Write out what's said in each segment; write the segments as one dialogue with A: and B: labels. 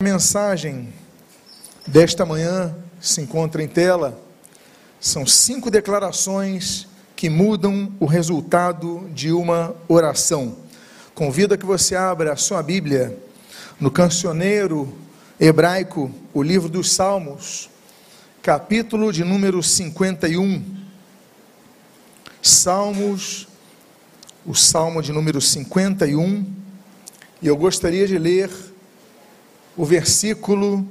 A: A mensagem desta manhã se encontra em tela. São cinco declarações que mudam o resultado de uma oração. Convido a que você abra a sua Bíblia no cancioneiro hebraico, o livro dos Salmos, capítulo de número 51. Salmos, o salmo de número 51. E eu gostaria de ler o versículo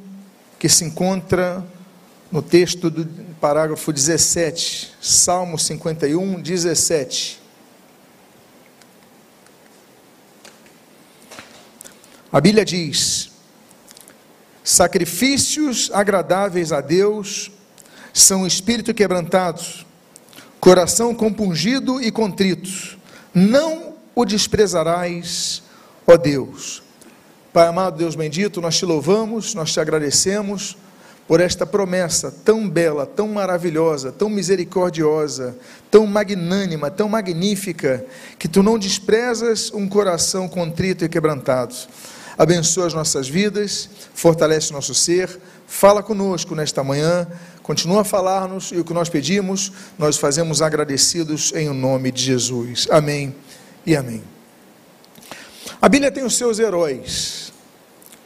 A: que se encontra no texto do parágrafo 17, Salmo 51, 17. A Bíblia diz: Sacrifícios agradáveis a Deus são espírito quebrantado, coração compungido e contrito, não o desprezarás, ó Deus. Pai amado, Deus bendito, nós te louvamos, nós te agradecemos por esta promessa tão bela, tão maravilhosa, tão misericordiosa, tão magnânima, tão magnífica, que tu não desprezas um coração contrito e quebrantado. Abençoa as nossas vidas, fortalece nosso ser, fala conosco nesta manhã, continua a falar-nos e o que nós pedimos, nós fazemos agradecidos em o nome de Jesus. Amém e amém. A Bíblia tem os seus heróis,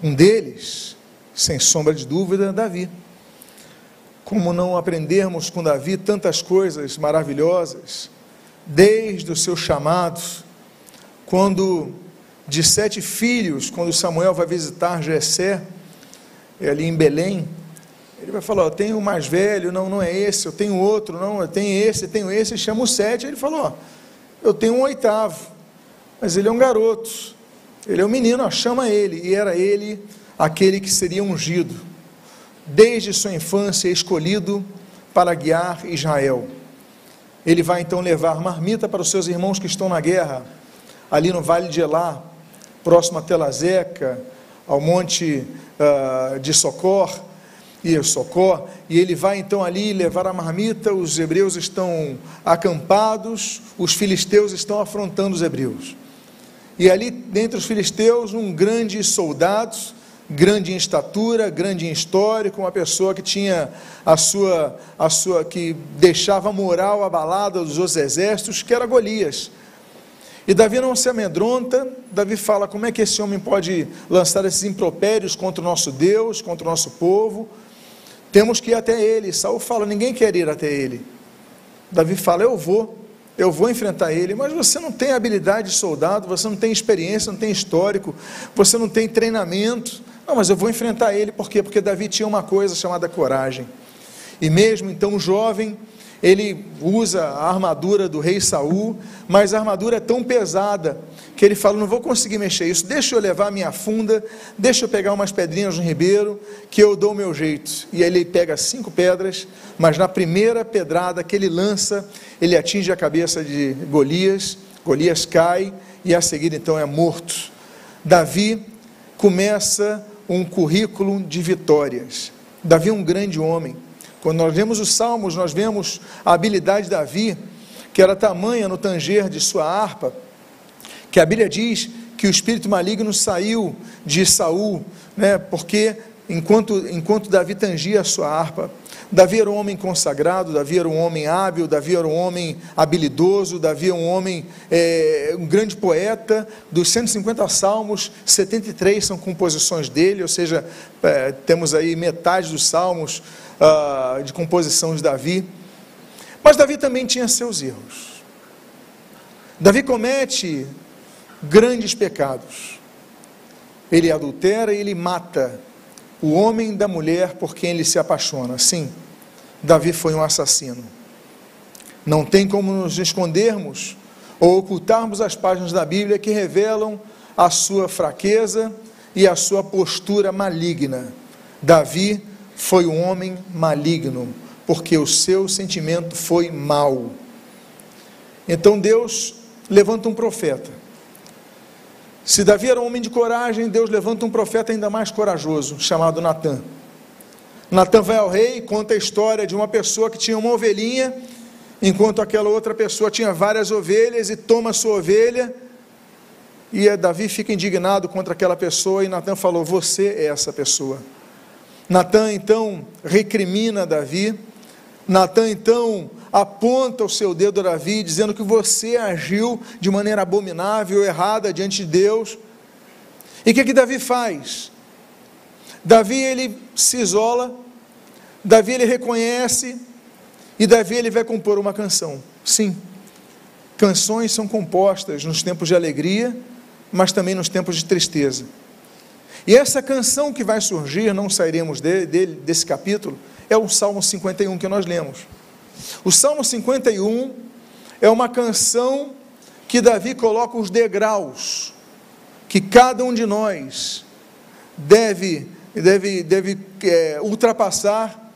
A: um deles, sem sombra de dúvida, Davi. Como não aprendermos com Davi tantas coisas maravilhosas, desde o seu chamado, quando de sete filhos, quando Samuel vai visitar Jessé, ali em Belém, ele vai falar, eu tenho o mais velho, não, não é esse, eu tenho outro, não, eu tenho esse, tenho esse, chama o sete, ele falou, eu tenho um oitavo, mas ele é um garoto, ele é um menino, chama ele. E era ele aquele que seria ungido, desde sua infância escolhido para guiar Israel. Ele vai então levar marmita para os seus irmãos que estão na guerra, ali no vale de Elá, próximo a Telazeca, ao monte uh, de Socor, e Socó, e ele vai então ali levar a marmita, os hebreus estão acampados, os filisteus estão afrontando os hebreus. E ali, dentre os filisteus, um grande soldado, grande em estatura, grande em histórico, uma pessoa que tinha a sua, a sua, que deixava a moral abalada dos outros exércitos, que era Golias. E Davi não se amedronta, Davi fala: como é que esse homem pode lançar esses impropérios contra o nosso Deus, contra o nosso povo? Temos que ir até ele. Saul fala: ninguém quer ir até ele. Davi fala: eu vou eu vou enfrentar ele, mas você não tem habilidade de soldado, você não tem experiência, não tem histórico, você não tem treinamento. Não, mas eu vou enfrentar ele, por quê? Porque Davi tinha uma coisa chamada coragem. E mesmo então, jovem, ele usa a armadura do rei Saul, mas a armadura é tão pesada que ele fala: não vou conseguir mexer isso, deixa eu levar a minha funda, deixa eu pegar umas pedrinhas no ribeiro, que eu dou o meu jeito. E aí ele pega cinco pedras, mas na primeira pedrada que ele lança, ele atinge a cabeça de Golias, Golias cai e a seguir então é morto. Davi começa um currículo de vitórias. Davi é um grande homem quando nós vemos os salmos, nós vemos a habilidade de Davi, que era tamanha no tanger de sua harpa, que a Bíblia diz que o espírito maligno saiu de Saul, né, porque enquanto, enquanto Davi tangia a sua harpa, Davi era um homem consagrado, Davi era um homem hábil, Davi era um homem habilidoso, Davi era um homem, é, um grande poeta. Dos 150 salmos, 73 são composições dele, ou seja, é, temos aí metade dos salmos uh, de composição de Davi. Mas Davi também tinha seus erros. Davi comete grandes pecados. Ele adultera e ele mata o homem da mulher por quem ele se apaixona. Sim, Davi foi um assassino. Não tem como nos escondermos ou ocultarmos as páginas da Bíblia que revelam a sua fraqueza e a sua postura maligna. Davi foi um homem maligno, porque o seu sentimento foi mau. Então Deus levanta um profeta. Se Davi era um homem de coragem, Deus levanta um profeta ainda mais corajoso, chamado Natã. Natan vai ao rei e conta a história de uma pessoa que tinha uma ovelhinha, enquanto aquela outra pessoa tinha várias ovelhas, e toma sua ovelha E Davi fica indignado contra aquela pessoa e Natan falou: Você é essa pessoa. Natan então recrimina Davi. Natan então aponta o seu dedo a Davi, dizendo que você agiu de maneira abominável, errada diante de Deus. E o que, que Davi faz? Davi ele se isola, Davi ele reconhece, e Davi ele vai compor uma canção. Sim, canções são compostas nos tempos de alegria, mas também nos tempos de tristeza. E essa canção que vai surgir, não sairemos desse capítulo, é o Salmo 51 que nós lemos. O Salmo 51 é uma canção que Davi coloca os degraus que cada um de nós deve, deve, deve é, ultrapassar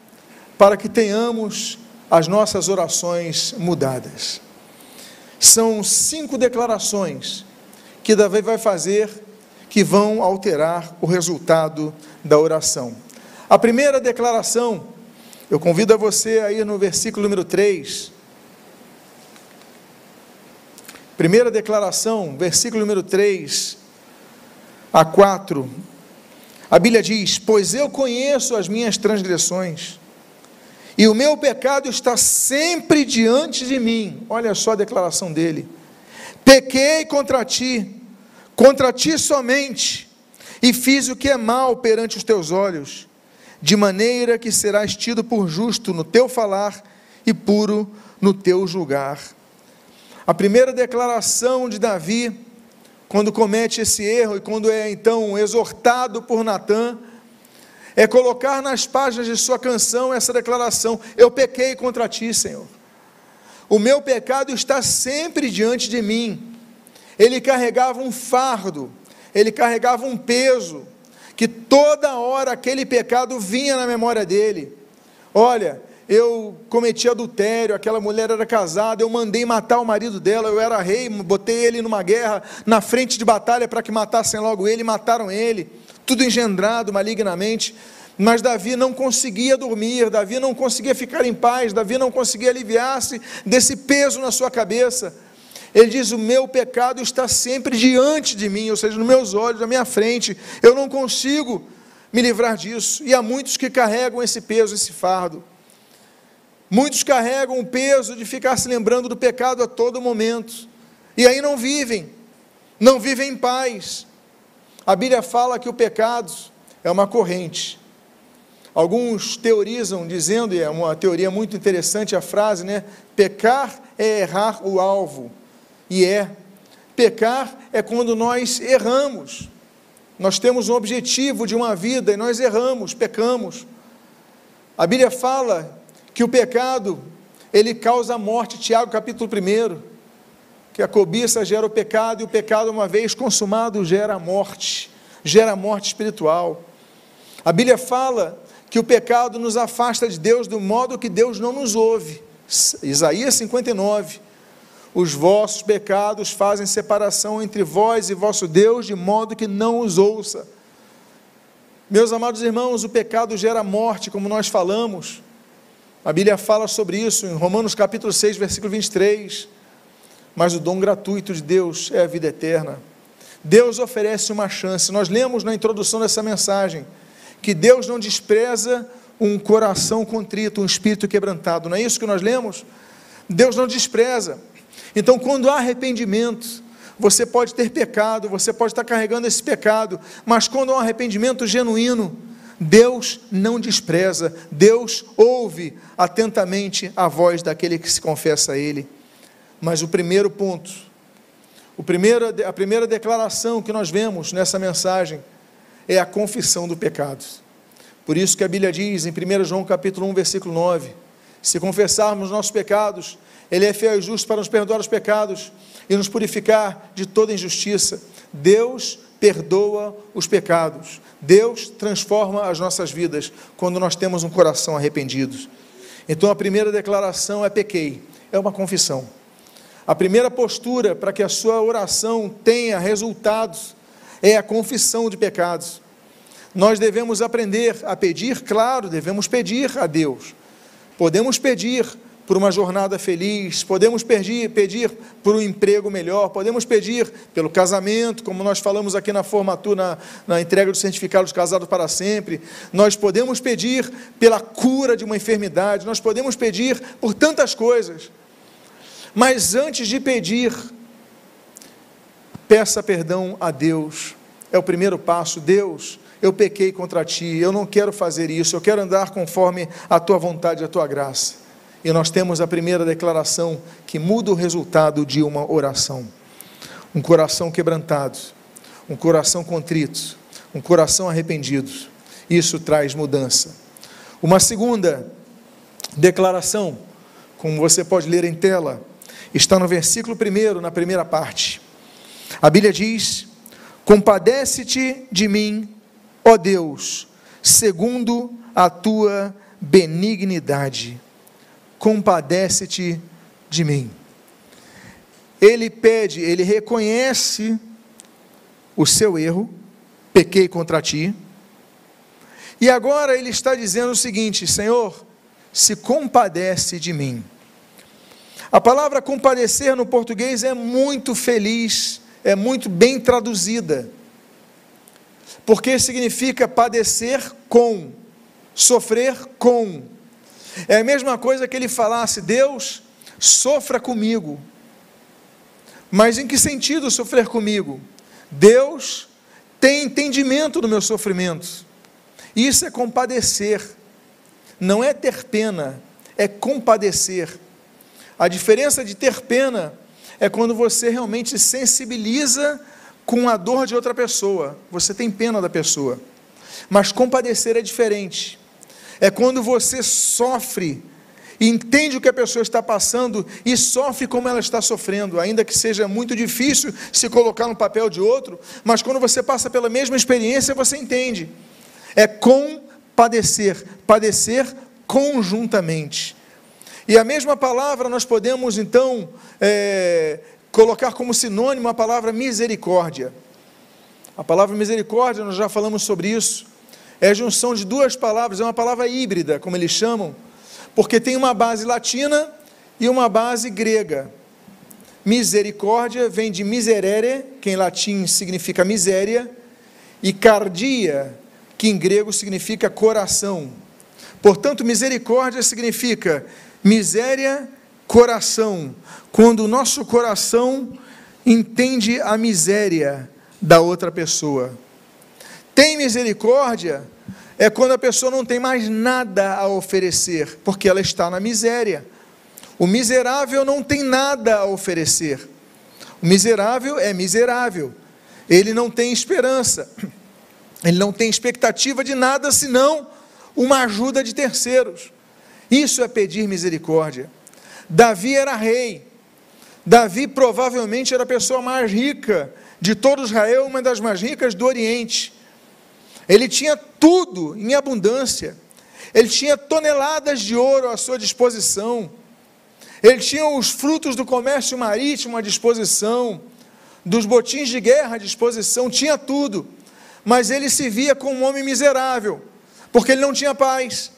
A: para que tenhamos as nossas orações mudadas. São cinco declarações que Davi vai fazer que vão alterar o resultado da oração. A primeira declaração, eu convido a você a ir no versículo número 3. Primeira declaração, versículo número 3 a 4. A Bíblia diz: Pois eu conheço as minhas transgressões e o meu pecado está sempre diante de mim. Olha só a declaração dele: Pequei contra ti, contra ti somente, e fiz o que é mal perante os teus olhos, de maneira que serás tido por justo no teu falar e puro no teu julgar. A primeira declaração de Davi, quando comete esse erro e quando é então exortado por Natã, é colocar nas páginas de sua canção essa declaração: Eu pequei contra ti, Senhor. O meu pecado está sempre diante de mim. Ele carregava um fardo, ele carregava um peso, que toda hora aquele pecado vinha na memória dele. Olha, eu cometi adultério, aquela mulher era casada, eu mandei matar o marido dela, eu era rei, botei ele numa guerra na frente de batalha para que matassem logo ele, mataram ele tudo engendrado malignamente. Mas Davi não conseguia dormir, Davi não conseguia ficar em paz, Davi não conseguia aliviar-se desse peso na sua cabeça. Ele diz: O meu pecado está sempre diante de mim, ou seja, nos meus olhos, na minha frente. Eu não consigo me livrar disso. E há muitos que carregam esse peso, esse fardo. Muitos carregam o peso de ficar se lembrando do pecado a todo momento. E aí não vivem, não vivem em paz. A Bíblia fala que o pecado é uma corrente. Alguns teorizam dizendo, e é uma teoria muito interessante a frase, né? Pecar é errar o alvo. E é. Pecar é quando nós erramos. Nós temos um objetivo de uma vida e nós erramos, pecamos. A Bíblia fala que o pecado, ele causa morte, Tiago capítulo 1 que a cobiça gera o pecado e o pecado, uma vez consumado, gera a morte, gera a morte espiritual. A Bíblia fala que o pecado nos afasta de Deus do modo que Deus não nos ouve. Isaías 59. Os vossos pecados fazem separação entre vós e vosso Deus, de modo que não os ouça. Meus amados irmãos, o pecado gera morte, como nós falamos. A Bíblia fala sobre isso em Romanos capítulo 6, versículo 23 mas o dom gratuito de Deus é a vida eterna. Deus oferece uma chance. Nós lemos na introdução dessa mensagem que Deus não despreza um coração contrito, um espírito quebrantado. Não é isso que nós lemos? Deus não despreza. Então, quando há arrependimento, você pode ter pecado, você pode estar carregando esse pecado, mas quando há um arrependimento genuíno, Deus não despreza, Deus ouve atentamente a voz daquele que se confessa a Ele. Mas o primeiro ponto, o primeiro, a primeira declaração que nós vemos nessa mensagem é a confissão do pecado. Por isso que a Bíblia diz em 1 João capítulo 1, versículo 9: se confessarmos nossos pecados, Ele é fiel e justo para nos perdoar os pecados e nos purificar de toda injustiça. Deus perdoa os pecados. Deus transforma as nossas vidas quando nós temos um coração arrependido. Então a primeira declaração é pequei, é uma confissão. A primeira postura para que a sua oração tenha resultados é a confissão de pecados. Nós devemos aprender a pedir, claro, devemos pedir a Deus. Podemos pedir por uma jornada feliz, podemos pedir, pedir por um emprego melhor, podemos pedir pelo casamento, como nós falamos aqui na formatura, na, na entrega do certificado de casados para sempre, nós podemos pedir pela cura de uma enfermidade, nós podemos pedir por tantas coisas, mas antes de pedir, peça perdão a Deus, é o primeiro passo, Deus, eu pequei contra ti, eu não quero fazer isso, eu quero andar conforme a tua vontade, a tua graça. E nós temos a primeira declaração que muda o resultado de uma oração. Um coração quebrantado, um coração contrito, um coração arrependido. Isso traz mudança. Uma segunda declaração, como você pode ler em tela, está no versículo 1, na primeira parte. A Bíblia diz: Compadece-te de mim, ó Deus, segundo a tua benignidade compadece-te de mim. Ele pede, ele reconhece o seu erro, pequei contra ti. E agora ele está dizendo o seguinte: Senhor, se compadece de mim. A palavra compadecer no português é muito feliz, é muito bem traduzida, porque significa padecer com, sofrer com. É a mesma coisa que ele falasse: Deus, sofra comigo. Mas em que sentido sofrer comigo? Deus tem entendimento do meu sofrimento. Isso é compadecer. Não é ter pena, é compadecer. A diferença de ter pena é quando você realmente se sensibiliza com a dor de outra pessoa. Você tem pena da pessoa. Mas compadecer é diferente é quando você sofre, entende o que a pessoa está passando e sofre como ela está sofrendo, ainda que seja muito difícil se colocar no papel de outro, mas quando você passa pela mesma experiência, você entende. É compadecer, padecer conjuntamente. E a mesma palavra nós podemos então é, colocar como sinônimo a palavra misericórdia. A palavra misericórdia, nós já falamos sobre isso é a junção de duas palavras, é uma palavra híbrida, como eles chamam, porque tem uma base latina e uma base grega. Misericórdia vem de miserere, que em latim significa miséria, e cardia, que em grego significa coração. Portanto, misericórdia significa miséria, coração. Quando o nosso coração entende a miséria da outra pessoa. Tem misericórdia é quando a pessoa não tem mais nada a oferecer, porque ela está na miséria. O miserável não tem nada a oferecer. O miserável é miserável. Ele não tem esperança. Ele não tem expectativa de nada senão uma ajuda de terceiros. Isso é pedir misericórdia. Davi era rei. Davi provavelmente era a pessoa mais rica de todo Israel, uma das mais ricas do Oriente. Ele tinha tudo em abundância. Ele tinha toneladas de ouro à sua disposição. Ele tinha os frutos do comércio marítimo à disposição, dos botins de guerra à disposição, tinha tudo. Mas ele se via como um homem miserável, porque ele não tinha paz.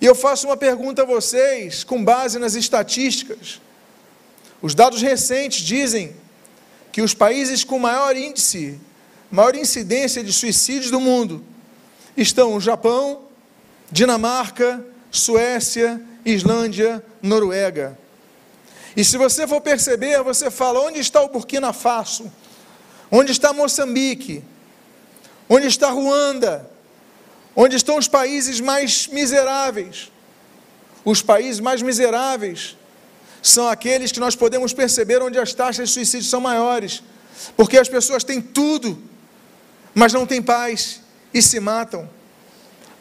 A: E eu faço uma pergunta a vocês, com base nas estatísticas. Os dados recentes dizem que os países com maior índice maior incidência de suicídios do mundo estão o Japão, Dinamarca, Suécia, Islândia, Noruega. E se você for perceber, você fala: onde está o Burkina Faso? Onde está Moçambique? Onde está Ruanda? Onde estão os países mais miseráveis? Os países mais miseráveis são aqueles que nós podemos perceber onde as taxas de suicídio são maiores, porque as pessoas têm tudo, mas não têm paz e se matam.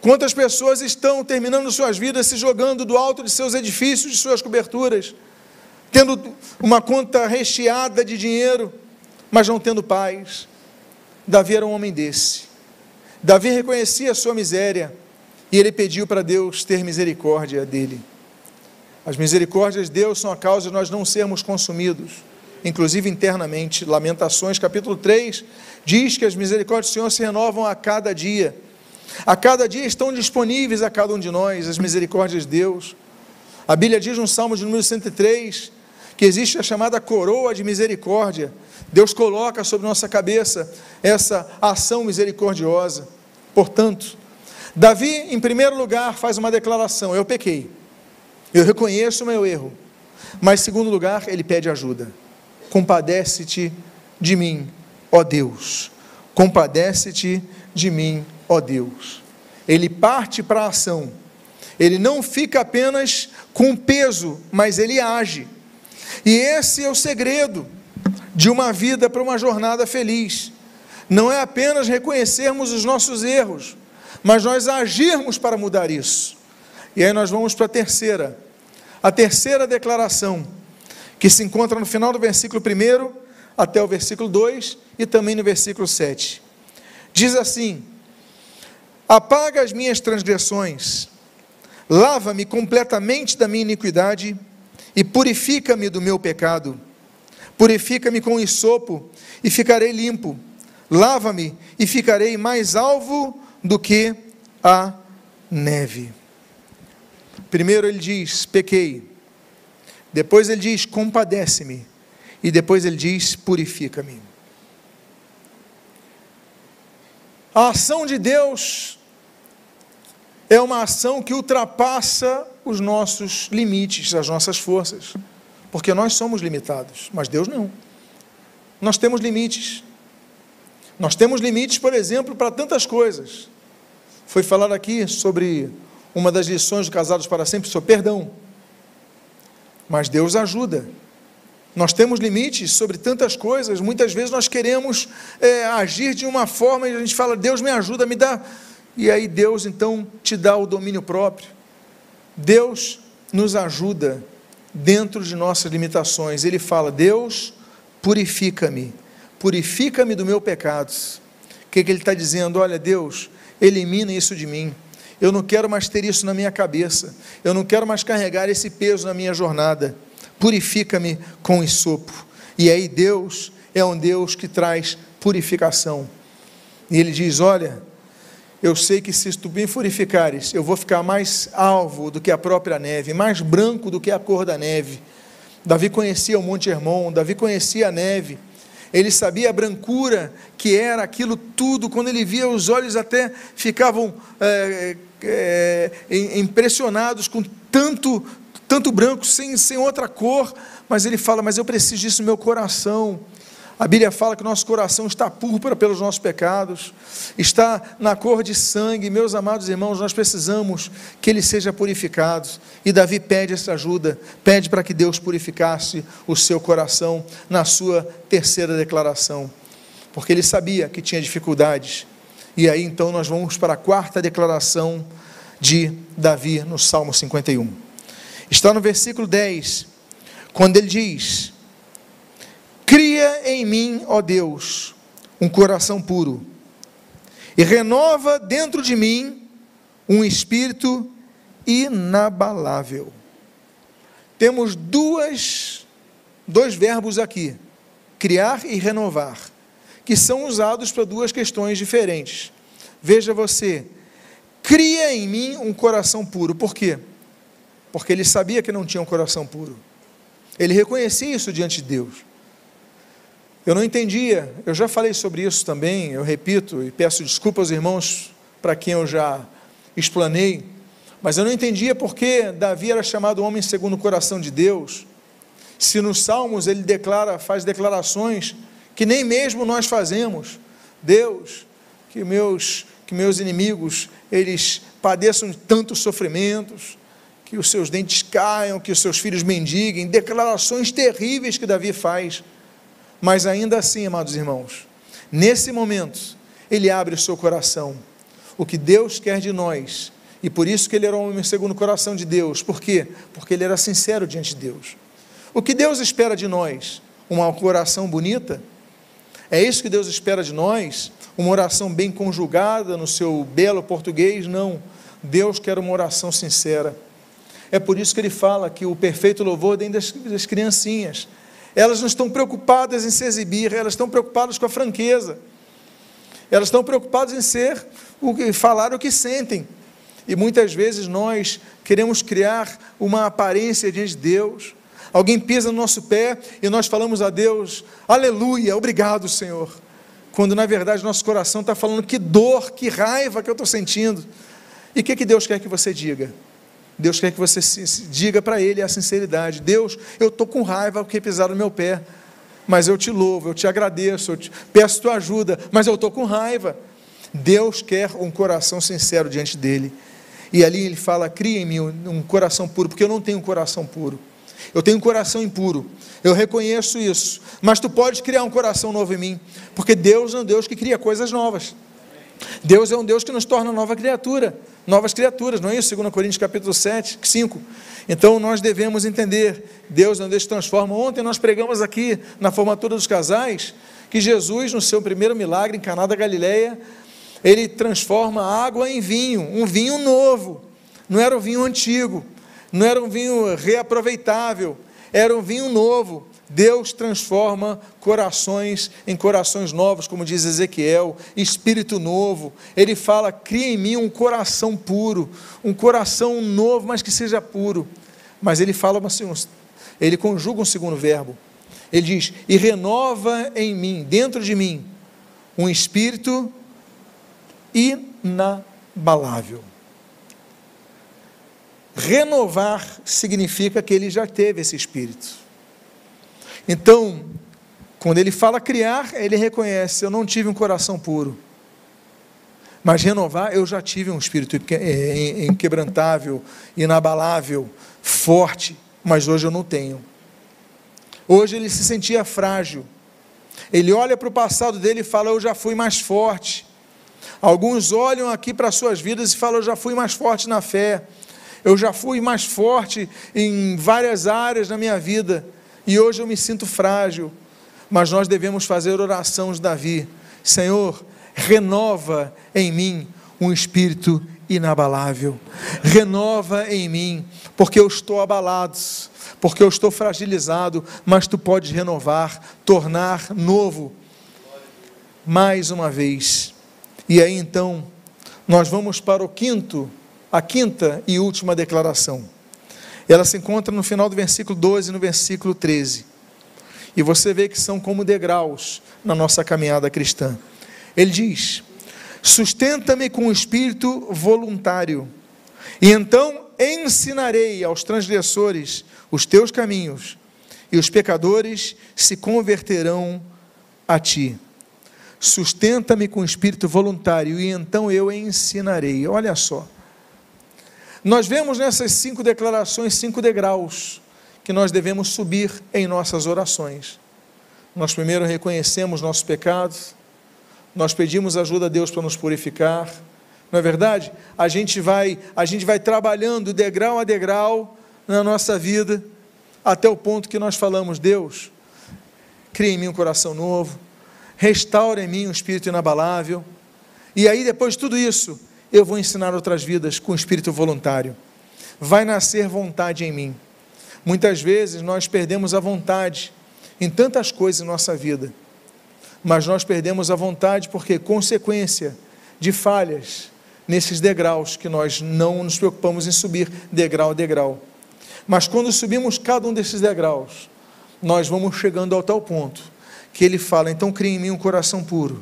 A: Quantas pessoas estão terminando suas vidas se jogando do alto de seus edifícios, de suas coberturas, tendo uma conta recheada de dinheiro, mas não tendo paz. Davi era um homem desse. Davi reconhecia a sua miséria e ele pediu para Deus ter misericórdia dele. As misericórdias de Deus são a causa de nós não sermos consumidos inclusive internamente. Lamentações, capítulo 3, diz que as misericórdias do Senhor se renovam a cada dia. A cada dia estão disponíveis a cada um de nós as misericórdias de Deus. A Bíblia diz no Salmo de número 103 que existe a chamada coroa de misericórdia. Deus coloca sobre nossa cabeça essa ação misericordiosa. Portanto, Davi, em primeiro lugar, faz uma declaração: Eu pequei, eu reconheço o meu erro. Mas, em segundo lugar, ele pede ajuda: Compadece-te de mim, ó Deus. Compadece-te de mim, ó Deus. Ele parte para a ação. Ele não fica apenas com peso, mas ele age. E esse é o segredo de uma vida para uma jornada feliz. Não é apenas reconhecermos os nossos erros, mas nós agirmos para mudar isso. E aí nós vamos para a terceira, a terceira declaração, que se encontra no final do versículo 1 até o versículo 2 e também no versículo 7. Diz assim: Apaga as minhas transgressões, lava-me completamente da minha iniquidade e purifica-me do meu pecado. Purifica-me com isopo e ficarei limpo. Lava-me e ficarei mais alvo do que a neve. Primeiro ele diz: pequei. Depois ele diz: compadece-me. E depois ele diz: purifica-me. A ação de Deus é uma ação que ultrapassa os nossos limites, as nossas forças, porque nós somos limitados, mas Deus não. Nós temos limites. Nós temos limites, por exemplo, para tantas coisas. Foi falado aqui sobre uma das lições do Casados para Sempre, sobre perdão. Mas Deus ajuda. Nós temos limites sobre tantas coisas. Muitas vezes nós queremos é, agir de uma forma e a gente fala, Deus me ajuda, me dá. E aí Deus então te dá o domínio próprio. Deus nos ajuda dentro de nossas limitações. Ele fala: Deus, purifica-me, purifica-me do meu pecado. O que, que ele está dizendo? Olha, Deus, elimina isso de mim. Eu não quero mais ter isso na minha cabeça. Eu não quero mais carregar esse peso na minha jornada. Purifica-me com sopo. E aí Deus é um Deus que traz purificação. E ele diz: Olha, eu sei que se tu me purificares, eu vou ficar mais alvo do que a própria neve, mais branco do que a cor da neve. Davi conhecia o Monte Hermon, Davi conhecia a neve, ele sabia a brancura que era aquilo tudo, quando ele via, os olhos até ficavam é, é, impressionados com tanto, tanto branco, sem, sem outra cor, mas ele fala: Mas eu preciso disso no meu coração. A Bíblia fala que nosso coração está púrpura pelos nossos pecados, está na cor de sangue. Meus amados irmãos, nós precisamos que ele seja purificado. E Davi pede essa ajuda, pede para que Deus purificasse o seu coração na sua terceira declaração, porque ele sabia que tinha dificuldades. E aí então nós vamos para a quarta declaração de Davi no Salmo 51. Está no versículo 10, quando ele diz: Cria em mim, ó Deus, um coração puro, e renova dentro de mim um espírito inabalável. Temos duas, dois verbos aqui, criar e renovar, que são usados para duas questões diferentes. Veja você, cria em mim um coração puro. Por quê? Porque ele sabia que não tinha um coração puro. Ele reconhecia isso diante de Deus. Eu não entendia, eu já falei sobre isso também, eu repito e peço desculpa aos irmãos para quem eu já explanei, mas eu não entendia porque Davi era chamado homem segundo o coração de Deus. Se nos Salmos ele declara, faz declarações que nem mesmo nós fazemos. Deus, que meus que meus inimigos eles padeçam tantos sofrimentos, que os seus dentes caiam, que os seus filhos mendiguem, declarações terríveis que Davi faz. Mas ainda assim, amados irmãos, nesse momento, ele abre o seu coração. O que Deus quer de nós. E por isso que ele era um homem segundo o coração de Deus. Por quê? Porque ele era sincero diante de Deus. O que Deus espera de nós? Uma oração bonita? É isso que Deus espera de nós? Uma oração bem conjugada no seu belo português? Não. Deus quer uma oração sincera. É por isso que ele fala que o perfeito louvor vem das, das criancinhas. Elas não estão preocupadas em se exibir, elas estão preocupadas com a franqueza. Elas estão preocupadas em ser o que falar o que sentem. E muitas vezes nós queremos criar uma aparência diante de Deus. Alguém pisa no nosso pé e nós falamos a Deus, aleluia, obrigado, Senhor. Quando na verdade nosso coração está falando que dor, que raiva que eu estou sentindo. E o que, que Deus quer que você diga? Deus quer que você diga para Ele a sinceridade: Deus, eu estou com raiva porque pisaram no meu pé, mas eu te louvo, eu te agradeço, eu te peço tua ajuda, mas eu estou com raiva. Deus quer um coração sincero diante dele. E ali ele fala: cria em mim um coração puro, porque eu não tenho um coração puro. Eu tenho um coração impuro. Eu reconheço isso. Mas tu podes criar um coração novo em mim, porque Deus é um Deus que cria coisas novas. Deus é um Deus que nos torna nova criatura, novas criaturas, não é isso? 2 Coríntios capítulo 7, 5. Então nós devemos entender, Deus é um Deus que transforma. Ontem nós pregamos aqui na formatura dos casais que Jesus, no seu primeiro milagre em Caná da Galileia, ele transforma água em vinho, um vinho novo. Não era um vinho antigo, não era um vinho reaproveitável, era um vinho novo. Deus transforma corações em corações novos, como diz Ezequiel, espírito novo. Ele fala: cria em mim um coração puro, um coração novo, mas que seja puro. Mas ele fala assim, ele conjuga um segundo verbo. Ele diz: e renova em mim, dentro de mim, um espírito inabalável. Renovar significa que ele já teve esse espírito. Então, quando ele fala criar, ele reconhece: eu não tive um coração puro. Mas renovar, eu já tive um espírito inquebrantável, inabalável, forte, mas hoje eu não tenho. Hoje ele se sentia frágil. Ele olha para o passado dele e fala: Eu já fui mais forte. Alguns olham aqui para suas vidas e falam: Eu já fui mais forte na fé, eu já fui mais forte em várias áreas da minha vida e hoje eu me sinto frágil. Mas nós devemos fazer oração de Davi: Senhor, renova em mim um espírito inabalável, renova em mim, porque eu estou abalado, porque eu estou fragilizado, mas tu podes renovar, tornar novo. Mais uma vez, e aí então, nós vamos para o quinto, a quinta e última declaração. Ela se encontra no final do versículo 12 e no versículo 13. E você vê que são como degraus na nossa caminhada cristã. Ele diz: Sustenta-me com o espírito voluntário, e então ensinarei aos transgressores os teus caminhos, e os pecadores se converterão a ti. Sustenta-me com espírito voluntário e então eu ensinarei. Olha só. Nós vemos nessas cinco declarações cinco degraus que nós devemos subir em nossas orações. Nós primeiro reconhecemos nossos pecados, nós pedimos ajuda a Deus para nos purificar. Não é verdade? A gente vai, a gente vai trabalhando degrau a degrau na nossa vida até o ponto que nós falamos: Deus, cria em mim um coração novo, restaura em mim um espírito inabalável. E aí, depois de tudo isso, eu vou ensinar outras vidas com espírito voluntário. Vai nascer vontade em mim. Muitas vezes nós perdemos a vontade em tantas coisas em nossa vida, mas nós perdemos a vontade porque, consequência de falhas nesses degraus que nós não nos preocupamos em subir degrau a degrau. Mas quando subimos cada um desses degraus, nós vamos chegando ao tal ponto que ele fala: então crie em mim um coração puro,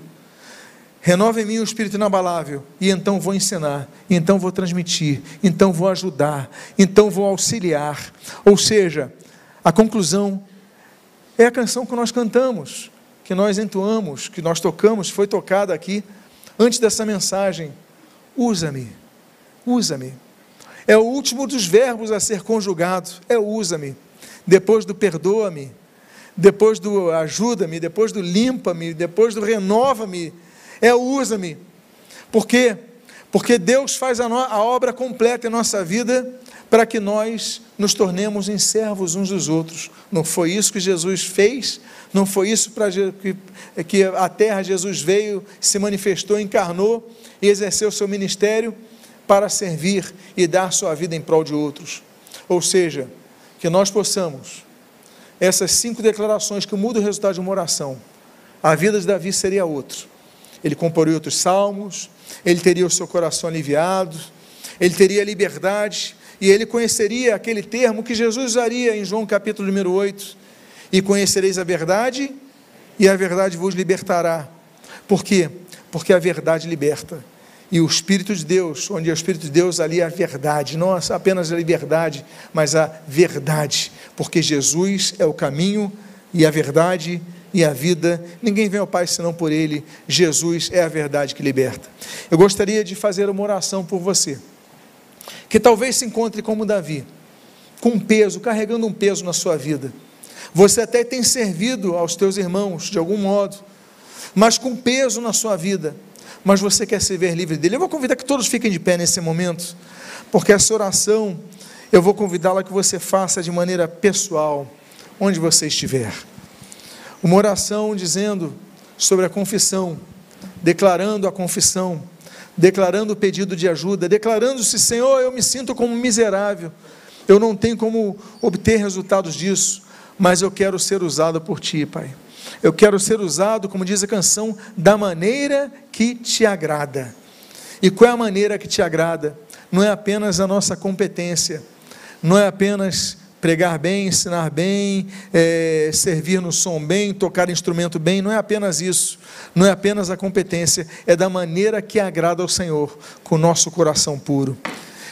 A: renove em mim um espírito inabalável, e então vou ensinar, então vou transmitir, então vou ajudar, então vou auxiliar. Ou seja, a conclusão é a canção que nós cantamos, que nós entoamos, que nós tocamos, foi tocada aqui antes dessa mensagem. Usa-me, usa-me. É o último dos verbos a ser conjugado, é usa-me. Depois do perdoa-me, depois do ajuda-me, depois do limpa-me, depois do renova-me, é usa-me. Por quê? Porque Deus faz a, no, a, obra completa em nossa vida para que nós nos tornemos em servos uns dos outros. Não foi isso que Jesus fez, não foi isso para que, que a terra Jesus veio, se manifestou, encarnou e exerceu o seu ministério para servir e dar sua vida em prol de outros. Ou seja, que nós possamos essas cinco declarações que mudam o resultado de uma oração, a vida de Davi seria outra. Ele comporia outros salmos, ele teria o seu coração aliviado, ele teria liberdade e ele conheceria aquele termo que Jesus usaria em João capítulo número 8: E conhecereis a verdade, e a verdade vos libertará. Por quê? Porque a verdade liberta. E o Espírito de Deus, onde é o Espírito de Deus, ali é a verdade, não apenas a liberdade, mas a verdade, porque Jesus é o caminho e a verdade e a vida. Ninguém vem ao Pai senão por Ele. Jesus é a verdade que liberta. Eu gostaria de fazer uma oração por você, que talvez se encontre como Davi, com um peso, carregando um peso na sua vida. Você até tem servido aos teus irmãos de algum modo, mas com peso na sua vida. Mas você quer se ver livre dele. Eu vou convidar que todos fiquem de pé nesse momento, porque essa oração eu vou convidá-la que você faça de maneira pessoal, onde você estiver uma oração dizendo sobre a confissão, declarando a confissão, declarando o pedido de ajuda, declarando-se: Senhor, eu me sinto como miserável, eu não tenho como obter resultados disso, mas eu quero ser usado por Ti, Pai. Eu quero ser usado, como diz a canção, da maneira que te agrada. E qual é a maneira que te agrada? Não é apenas a nossa competência, não é apenas pregar bem, ensinar bem, é, servir no som bem, tocar instrumento bem, não é apenas isso, não é apenas a competência, é da maneira que agrada ao Senhor, com o nosso coração puro.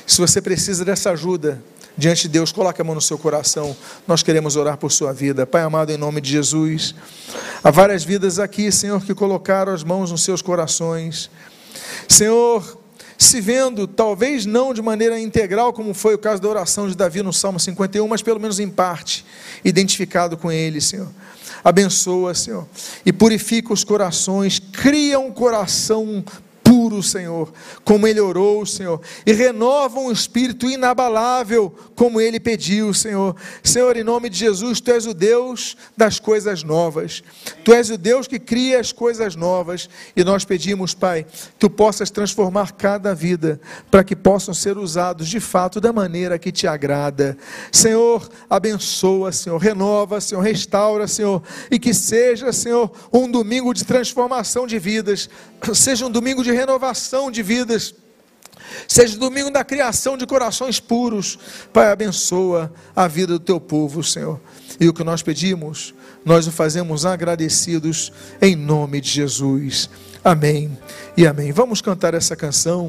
A: Se você precisa dessa ajuda, diante de Deus, coloque a mão no seu coração, nós queremos orar por sua vida. Pai amado, em nome de Jesus, há várias vidas aqui, Senhor, que colocaram as mãos nos seus corações. Senhor, se vendo, talvez não de maneira integral, como foi o caso da oração de Davi no Salmo 51, mas pelo menos em parte, identificado com ele, Senhor. Abençoa, Senhor, e purifica os corações, cria um coração Senhor, como ele orou, Senhor, e renova um espírito inabalável, como ele pediu, Senhor. Senhor, em nome de Jesus, tu és o Deus das coisas novas, tu és o Deus que cria as coisas novas, e nós pedimos, Pai, que tu possas transformar cada vida, para que possam ser usados de fato da maneira que te agrada. Senhor, abençoa, Senhor, renova, Senhor, restaura, Senhor, e que seja, Senhor, um domingo de transformação de vidas, seja um domingo de renovação de vidas. Seja o domingo da criação de corações puros. Pai, abençoa a vida do teu povo, Senhor. E o que nós pedimos, nós o fazemos agradecidos em nome de Jesus. Amém e amém. Vamos cantar essa canção.